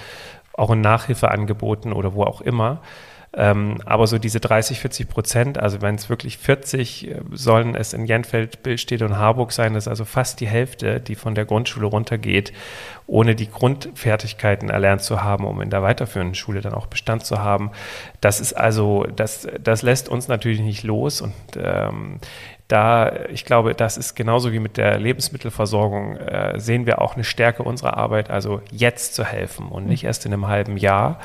auch in Nachhilfeangeboten oder wo auch immer. Ähm, aber so diese 30, 40 Prozent, also wenn es wirklich 40 äh, sollen es in Jenfeld, Billstedt und Harburg sein, das ist also fast die Hälfte, die von der Grundschule runtergeht, ohne die Grundfertigkeiten erlernt zu haben, um in der weiterführenden Schule dann auch Bestand zu haben. Das ist also, das, das lässt uns natürlich nicht los und ähm, da, ich glaube, das ist genauso wie mit der Lebensmittelversorgung, äh, sehen wir auch eine Stärke unserer Arbeit, also jetzt zu helfen und nicht erst in einem halben Jahr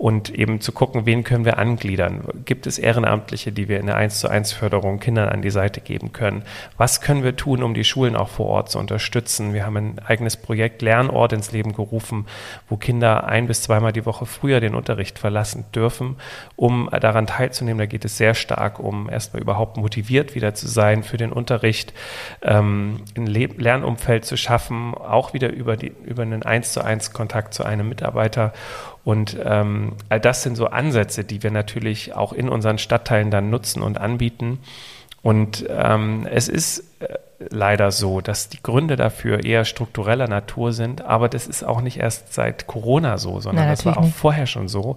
und eben zu gucken, wen können wir angliedern. Gibt es Ehrenamtliche, die wir in der 1 zu 1 Förderung Kindern an die Seite geben können? Was können wir tun, um die Schulen auch vor Ort zu unterstützen? Wir haben ein eigenes Projekt Lernort ins Leben gerufen, wo Kinder ein bis zweimal die Woche früher den Unterricht verlassen dürfen, um daran teilzunehmen. Da geht es sehr stark um erstmal überhaupt motiviert wieder zu sein für den Unterricht, ähm, ein Lernumfeld zu schaffen, auch wieder über, die, über einen 1 zu 1 Kontakt zu einem Mitarbeiter und ähm, all das sind so Ansätze, die wir natürlich auch in unseren Stadtteilen dann nutzen und anbieten. Und ähm, es ist äh, leider so, dass die Gründe dafür eher struktureller Natur sind, aber das ist auch nicht erst seit Corona so, sondern Nein, das war auch nicht. vorher schon so.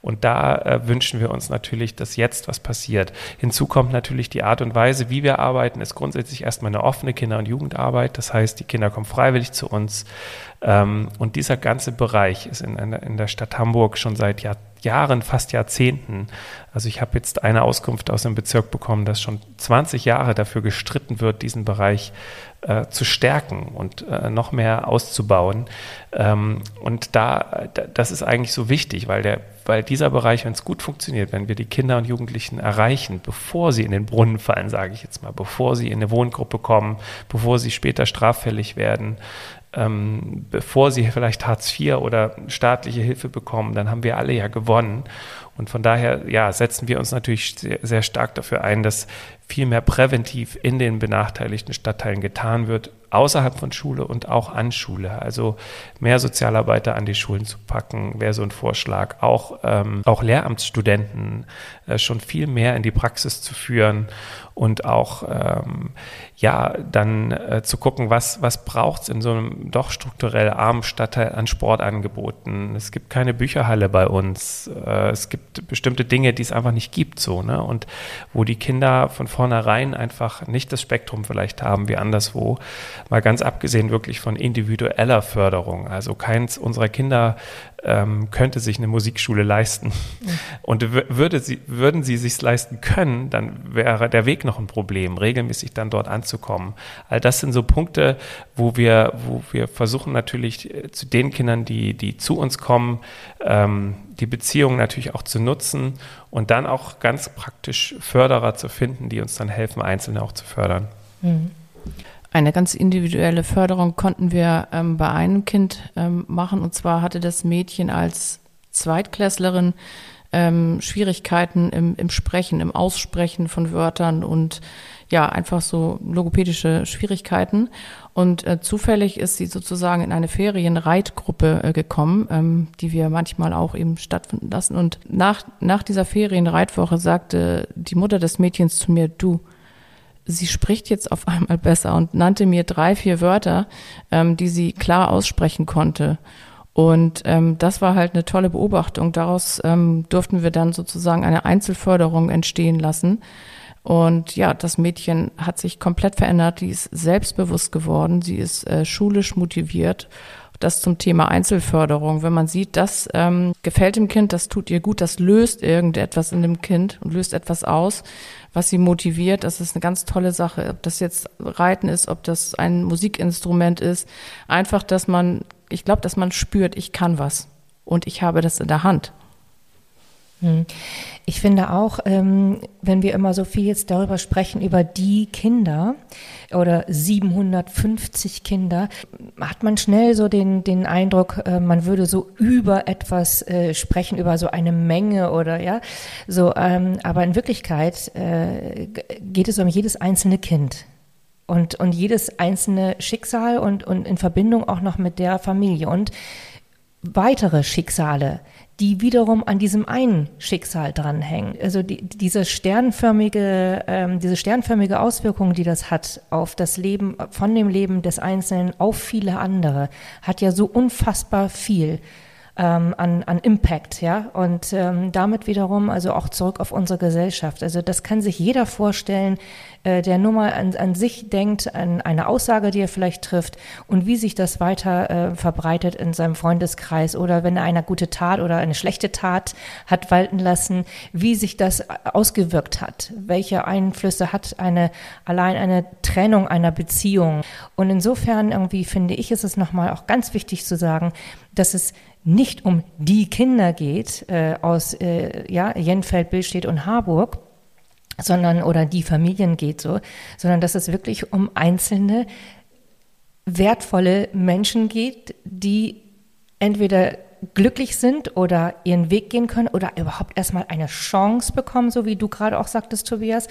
Und da äh, wünschen wir uns natürlich, dass jetzt was passiert. Hinzu kommt natürlich die Art und Weise, wie wir arbeiten, ist grundsätzlich erstmal eine offene Kinder- und Jugendarbeit. Das heißt, die Kinder kommen freiwillig zu uns. Ähm, und dieser ganze Bereich ist in, in der Stadt Hamburg schon seit Jahr, Jahren, fast Jahrzehnten. Also ich habe jetzt eine Auskunft aus dem Bezirk bekommen, dass schon 20 Jahre dafür gestritten wird, diesen Bereich äh, zu stärken und äh, noch mehr auszubauen. Ähm, und da, das ist eigentlich so wichtig, weil der weil dieser Bereich, wenn es gut funktioniert, wenn wir die Kinder und Jugendlichen erreichen, bevor sie in den Brunnen fallen, sage ich jetzt mal, bevor sie in eine Wohngruppe kommen, bevor sie später straffällig werden, ähm, bevor sie vielleicht Hartz IV oder staatliche Hilfe bekommen, dann haben wir alle ja gewonnen. Und von daher, ja, setzen wir uns natürlich sehr, sehr stark dafür ein, dass viel mehr präventiv in den benachteiligten Stadtteilen getan wird, außerhalb von Schule und auch an Schule. Also mehr Sozialarbeiter an die Schulen zu packen, wäre so ein Vorschlag. Auch, ähm, auch Lehramtsstudenten äh, schon viel mehr in die Praxis zu führen und auch ähm, ja dann äh, zu gucken, was, was braucht es in so einem doch strukturell armen Stadtteil an Sportangeboten. Es gibt keine Bücherhalle bei uns. Äh, es gibt bestimmte Dinge, die es einfach nicht gibt so, ne? Und wo die Kinder von vornherein einfach nicht das Spektrum vielleicht haben wie anderswo. Mal ganz abgesehen wirklich von individueller Förderung. Also keins unserer Kinder ähm, könnte sich eine Musikschule leisten. Mhm. Und würde sie, würden sie sich leisten können, dann wäre der Weg noch ein Problem, regelmäßig dann dort anzukommen. All das sind so Punkte, wo wir, wo wir versuchen natürlich äh, zu den Kindern, die, die zu uns kommen, ähm, die Beziehung natürlich auch zu nutzen und dann auch ganz praktisch Förderer zu finden, die uns dann helfen, Einzelne auch zu fördern. Mhm. Eine ganz individuelle Förderung konnten wir ähm, bei einem Kind ähm, machen. Und zwar hatte das Mädchen als Zweitklässlerin ähm, Schwierigkeiten im, im Sprechen, im Aussprechen von Wörtern und ja, einfach so logopädische Schwierigkeiten. Und äh, zufällig ist sie sozusagen in eine Ferienreitgruppe äh, gekommen, ähm, die wir manchmal auch eben stattfinden lassen. Und nach, nach dieser Ferienreitwoche sagte die Mutter des Mädchens zu mir, du, sie spricht jetzt auf einmal besser und nannte mir drei, vier Wörter, ähm, die sie klar aussprechen konnte. Und ähm, das war halt eine tolle Beobachtung. Daraus ähm, durften wir dann sozusagen eine Einzelförderung entstehen lassen. Und ja, das Mädchen hat sich komplett verändert. Die ist selbstbewusst geworden. Sie ist äh, schulisch motiviert. Das zum Thema Einzelförderung. Wenn man sieht, das ähm, gefällt dem Kind, das tut ihr gut, das löst irgendetwas in dem Kind und löst etwas aus, was sie motiviert. Das ist eine ganz tolle Sache. Ob das jetzt Reiten ist, ob das ein Musikinstrument ist. Einfach, dass man, ich glaube, dass man spürt, ich kann was und ich habe das in der Hand. Hm. Ich finde auch, ähm, wenn wir immer so viel jetzt darüber sprechen, über die Kinder oder 750 Kinder, hat man schnell so den, den Eindruck, äh, man würde so über etwas äh, sprechen, über so eine Menge oder ja, so, ähm, aber in Wirklichkeit äh, geht es um jedes einzelne Kind. Und, und jedes einzelne Schicksal und, und in Verbindung auch noch mit der Familie und weitere Schicksale die wiederum an diesem einen Schicksal dranhängen. Also die, diese sternförmige, ähm, diese sternförmige Auswirkung, die das hat auf das Leben, von dem Leben des Einzelnen auf viele andere, hat ja so unfassbar viel ähm, an, an Impact, ja, und ähm, damit wiederum also auch zurück auf unsere Gesellschaft. Also das kann sich jeder vorstellen, äh, der nur mal an, an sich denkt, an eine Aussage, die er vielleicht trifft und wie sich das weiter äh, verbreitet in seinem Freundeskreis oder wenn er eine gute Tat oder eine schlechte Tat hat walten lassen, wie sich das ausgewirkt hat, welche Einflüsse hat eine allein eine Trennung einer Beziehung. Und insofern irgendwie finde ich, ist es nochmal auch ganz wichtig zu sagen, dass es nicht um die Kinder geht äh, aus äh, ja, Jenfeld, Billstedt und Harburg, sondern oder die Familien geht so, sondern dass es wirklich um einzelne wertvolle Menschen geht, die entweder glücklich sind oder ihren Weg gehen können oder überhaupt erstmal eine Chance bekommen, so wie du gerade auch sagtest, Tobias.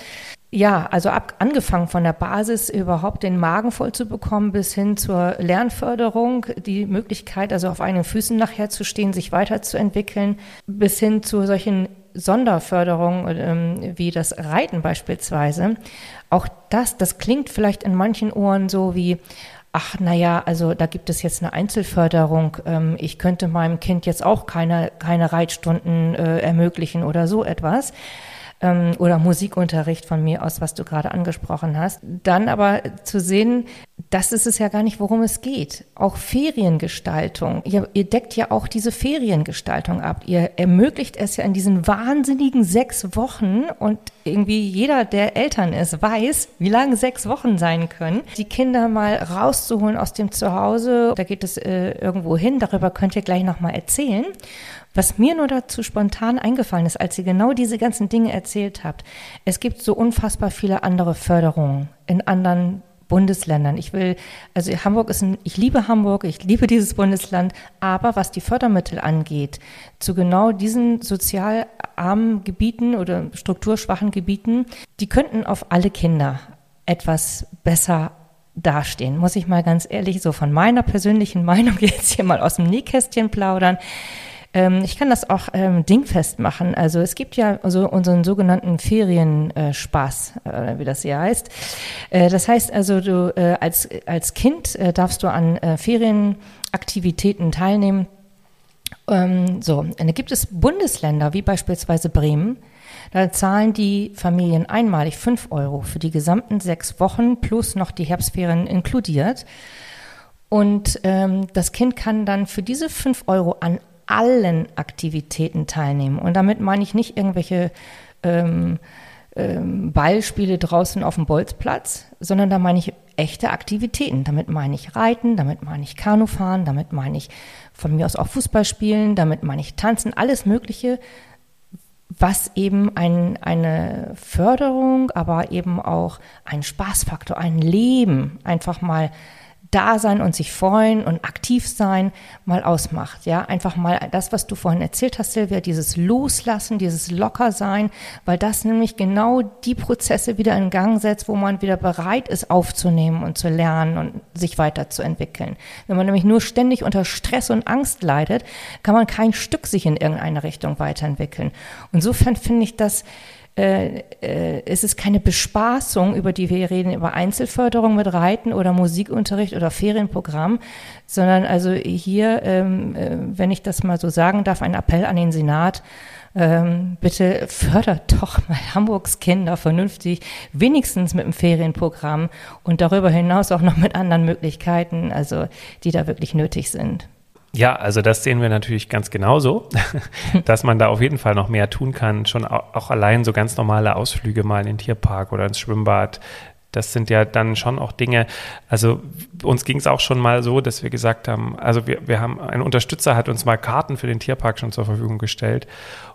Ja, also ab, angefangen von der Basis überhaupt den Magen voll zu bekommen, bis hin zur Lernförderung, die Möglichkeit, also auf eigenen Füßen nachher zu stehen, sich weiterzuentwickeln, bis hin zu solchen Sonderförderungen ähm, wie das Reiten beispielsweise. Auch das, das klingt vielleicht in manchen Ohren so wie, ach naja, also da gibt es jetzt eine Einzelförderung, ähm, ich könnte meinem Kind jetzt auch keine, keine Reitstunden äh, ermöglichen oder so etwas ähm, oder Musikunterricht von mir aus, was du gerade angesprochen hast. Dann aber zu sehen, das ist es ja gar nicht, worum es geht. Auch Feriengestaltung. Ihr, ihr deckt ja auch diese Feriengestaltung ab. Ihr ermöglicht es ja in diesen wahnsinnigen sechs Wochen und irgendwie jeder, der Eltern ist, weiß, wie lange sechs Wochen sein können, die Kinder mal rauszuholen aus dem Zuhause. Da geht es äh, irgendwo hin. Darüber könnt ihr gleich nochmal erzählen. Was mir nur dazu spontan eingefallen ist, als ihr genau diese ganzen Dinge erzählt habt, es gibt so unfassbar viele andere Förderungen in anderen Bundesländern. Ich will, also Hamburg ist ein, ich liebe Hamburg, ich liebe dieses Bundesland, aber was die Fördermittel angeht, zu genau diesen sozial armen Gebieten oder strukturschwachen Gebieten, die könnten auf alle Kinder etwas besser dastehen. Muss ich mal ganz ehrlich so von meiner persönlichen <laughs> Meinung jetzt hier mal aus dem Nähkästchen plaudern. Ähm, ich kann das auch ähm, dingfest machen. Also es gibt ja so unseren sogenannten Ferienspaß, äh, wie das hier heißt. Äh, das heißt also, du äh, als, als Kind äh, darfst du an äh, Ferienaktivitäten teilnehmen. Ähm, so, da gibt es Bundesländer wie beispielsweise Bremen, da zahlen die Familien einmalig 5 Euro für die gesamten sechs Wochen plus noch die Herbstferien inkludiert. Und ähm, das Kind kann dann für diese 5 Euro an allen Aktivitäten teilnehmen. Und damit meine ich nicht irgendwelche ähm, ähm, Ballspiele draußen auf dem Bolzplatz, sondern da meine ich echte Aktivitäten. Damit meine ich Reiten, damit meine ich Kanufahren, damit meine ich von mir aus auch Fußball spielen, damit meine ich Tanzen, alles Mögliche, was eben ein, eine Förderung, aber eben auch ein Spaßfaktor, ein Leben einfach mal da sein und sich freuen und aktiv sein mal ausmacht. Ja, einfach mal das, was du vorhin erzählt hast, Silvia, dieses Loslassen, dieses Lockersein, weil das nämlich genau die Prozesse wieder in Gang setzt, wo man wieder bereit ist, aufzunehmen und zu lernen und sich weiterzuentwickeln. Wenn man nämlich nur ständig unter Stress und Angst leidet, kann man kein Stück sich in irgendeine Richtung weiterentwickeln. Insofern finde ich das äh, äh, es ist keine Bespaßung, über die wir reden, über Einzelförderung mit Reiten oder Musikunterricht oder Ferienprogramm, sondern also hier, ähm, äh, wenn ich das mal so sagen darf, ein Appell an den Senat, ähm, bitte fördert doch mal <laughs> Hamburgs Kinder vernünftig, wenigstens mit dem Ferienprogramm und darüber hinaus auch noch mit anderen Möglichkeiten, also die da wirklich nötig sind. Ja, also das sehen wir natürlich ganz genauso, <laughs> dass man da auf jeden Fall noch mehr tun kann. Schon auch allein so ganz normale Ausflüge mal in den Tierpark oder ins Schwimmbad. Das sind ja dann schon auch Dinge, also uns ging es auch schon mal so, dass wir gesagt haben, also wir, wir haben, ein Unterstützer hat uns mal Karten für den Tierpark schon zur Verfügung gestellt.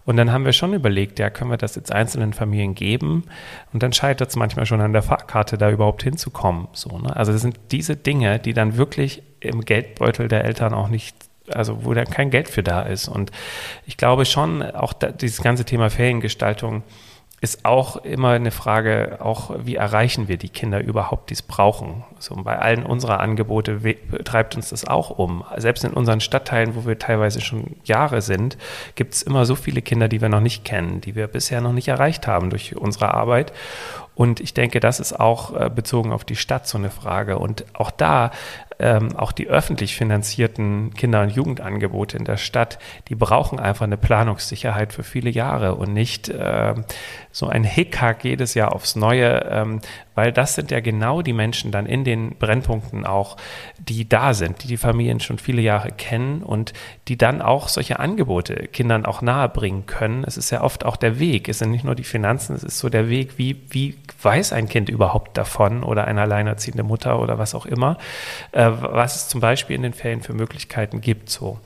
Und dann haben wir schon überlegt, ja, können wir das jetzt einzelnen Familien geben? Und dann scheitert es manchmal schon an der Fahrkarte, da überhaupt hinzukommen. So, ne? Also das sind diese Dinge, die dann wirklich im Geldbeutel der Eltern auch nicht also wo da kein Geld für da ist. Und ich glaube schon, auch da, dieses ganze Thema Feriengestaltung ist auch immer eine Frage, auch wie erreichen wir die Kinder überhaupt, die es brauchen. Also bei allen unserer Angebote treibt uns das auch um. Selbst in unseren Stadtteilen, wo wir teilweise schon Jahre sind, gibt es immer so viele Kinder, die wir noch nicht kennen, die wir bisher noch nicht erreicht haben durch unsere Arbeit. Und ich denke, das ist auch äh, bezogen auf die Stadt so eine Frage. Und auch da ähm, auch die öffentlich finanzierten Kinder- und Jugendangebote in der Stadt, die brauchen einfach eine Planungssicherheit für viele Jahre und nicht äh, so ein Hickhack jedes Jahr aufs Neue, ähm, weil das sind ja genau die Menschen dann in den Brennpunkten auch, die da sind, die die Familien schon viele Jahre kennen und die dann auch solche Angebote Kindern auch nahebringen können. Es ist ja oft auch der Weg, es sind nicht nur die Finanzen, es ist so der Weg, wie, wie weiß ein Kind überhaupt davon oder eine alleinerziehende Mutter oder was auch immer, äh, was es zum Beispiel in den Ferien für Möglichkeiten gibt. So.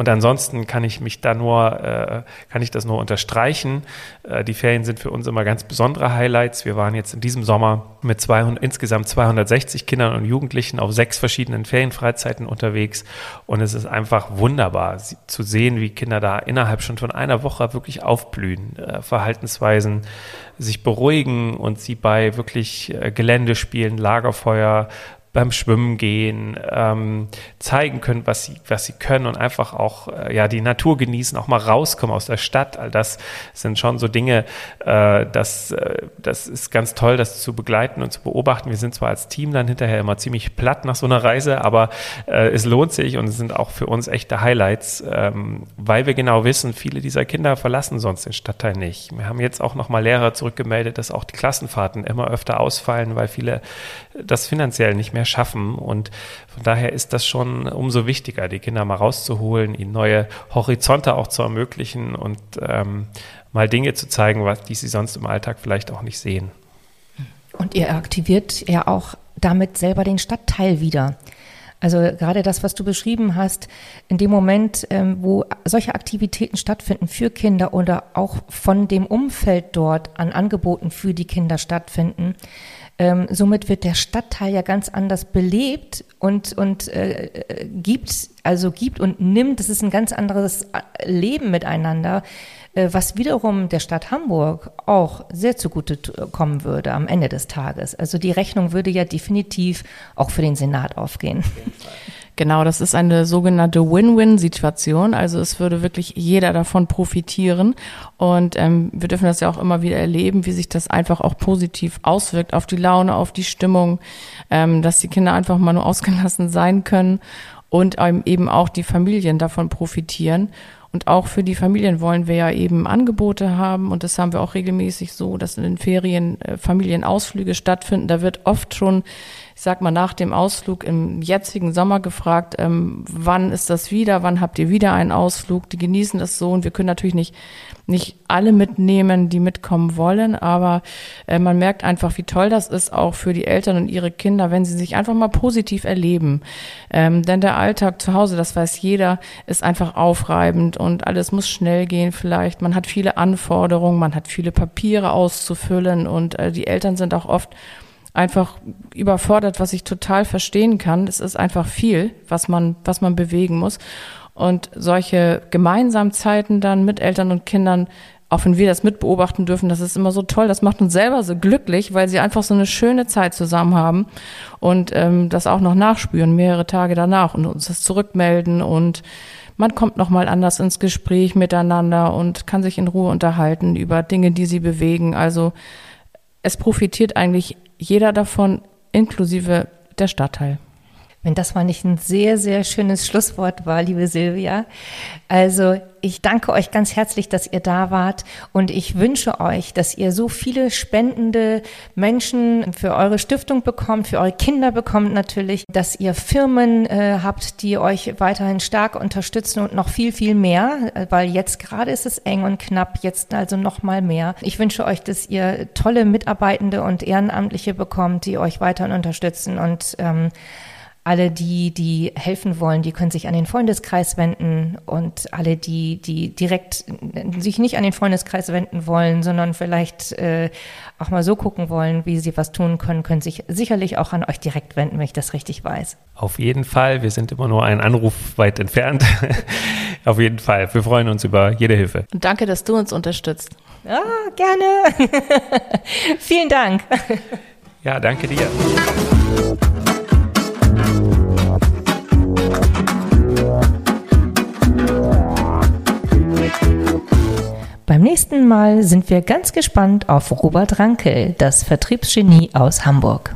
Und ansonsten kann ich mich da nur, äh, kann ich das nur unterstreichen. Äh, die Ferien sind für uns immer ganz besondere Highlights. Wir waren jetzt in diesem Sommer mit 200, insgesamt 260 Kindern und Jugendlichen auf sechs verschiedenen Ferienfreizeiten unterwegs. Und es ist einfach wunderbar zu sehen, wie Kinder da innerhalb schon von einer Woche wirklich aufblühen, äh, Verhaltensweisen sich beruhigen und sie bei wirklich äh, Geländespielen, Lagerfeuer, beim Schwimmen gehen, ähm, zeigen können, was sie, was sie können und einfach auch äh, ja die Natur genießen, auch mal rauskommen aus der Stadt. All das sind schon so Dinge, äh, das, äh, das ist ganz toll, das zu begleiten und zu beobachten. Wir sind zwar als Team dann hinterher immer ziemlich platt nach so einer Reise, aber äh, es lohnt sich und es sind auch für uns echte Highlights, ähm, weil wir genau wissen, viele dieser Kinder verlassen sonst den Stadtteil nicht. Wir haben jetzt auch nochmal Lehrer zurückgemeldet, dass auch die Klassenfahrten immer öfter ausfallen, weil viele das finanziell nicht mehr schaffen. Und von daher ist das schon umso wichtiger, die Kinder mal rauszuholen, ihnen neue Horizonte auch zu ermöglichen und ähm, mal Dinge zu zeigen, was, die sie sonst im Alltag vielleicht auch nicht sehen. Und ihr aktiviert ja auch damit selber den Stadtteil wieder. Also gerade das, was du beschrieben hast, in dem Moment, ähm, wo solche Aktivitäten stattfinden für Kinder oder auch von dem Umfeld dort an Angeboten für die Kinder stattfinden, Ähm, somit wird der Stadtteil ja ganz anders belebt und, und äh, gibt, also gibt und nimmt. Das ist ein ganz anderes äh, Leben miteinander, äh, was wiederum der Stadt Hamburg auch sehr zugute kommen würde am Ende des Tages. Also die Rechnung würde ja definitiv auch für den Senat aufgehen. Genau, das ist eine sogenannte Win-Win-Situation. Also es würde wirklich jeder davon profitieren. Und ähm, wir dürfen das ja auch immer wieder erleben, wie sich das einfach auch positiv auswirkt auf die Laune, auf die Stimmung, ähm, dass die Kinder einfach mal nur ausgelassen sein können und eben auch die Familien davon profitieren. Und auch für die Familien wollen wir ja eben Angebote haben. Und das haben wir auch regelmäßig so, dass in den Ferien äh, Familienausflüge stattfinden. Da wird oft schon ich sag mal, nach dem Ausflug im jetzigen Sommer gefragt, ähm, wann ist das wieder, wann habt ihr wieder einen Ausflug? Die genießen das so und wir können natürlich nicht, nicht alle mitnehmen, die mitkommen wollen, aber äh, man merkt einfach, wie toll das ist, auch für die Eltern und ihre Kinder, wenn sie sich einfach mal positiv erleben. Ähm, denn der Alltag zu Hause, das weiß jeder, ist einfach aufreibend und alles muss schnell gehen vielleicht. Man hat viele Anforderungen, man hat viele Papiere auszufüllen und äh, die Eltern sind auch oft einfach überfordert, was ich total verstehen kann. Es ist einfach viel, was man, was man bewegen muss. Und solche gemeinsamen Zeiten dann mit Eltern und Kindern, auch wenn wir das mitbeobachten dürfen, das ist immer so toll. Das macht uns selber so glücklich, weil sie einfach so eine schöne Zeit zusammen haben und ähm, das auch noch nachspüren, mehrere Tage danach und uns das zurückmelden und man kommt nochmal anders ins Gespräch miteinander und kann sich in Ruhe unterhalten über Dinge, die sie bewegen. Also es profitiert eigentlich jeder davon, inklusive der Stadtteil. Wenn das mal nicht ein sehr, sehr schönes Schlusswort war, liebe Silvia. Also ich danke euch ganz herzlich, dass ihr da wart und ich wünsche euch, dass ihr so viele spendende Menschen für eure Stiftung bekommt, für eure Kinder bekommt natürlich, dass ihr Firmen äh, habt, die euch weiterhin stark unterstützen und noch viel, viel mehr, weil jetzt gerade ist es eng und knapp, jetzt also noch mal mehr. Ich wünsche euch, dass ihr tolle Mitarbeitende und Ehrenamtliche bekommt, die euch weiterhin unterstützen und ähm, alle die, die helfen wollen, die können sich an den Freundeskreis wenden und alle die, die direkt sich nicht an den Freundeskreis wenden wollen, sondern vielleicht äh, auch mal so gucken wollen, wie sie was tun können, können sich sicherlich auch an euch direkt wenden, wenn ich das richtig weiß. Auf jeden Fall. Wir sind immer nur einen Anruf weit entfernt. <laughs> Auf jeden Fall. Wir freuen uns über jede Hilfe. Und danke, dass du uns unterstützt. Ja, gerne. <laughs> Vielen Dank. Ja, danke dir. Beim nächsten Mal sind wir ganz gespannt auf Robert Rankel, das Vertriebsgenie aus Hamburg.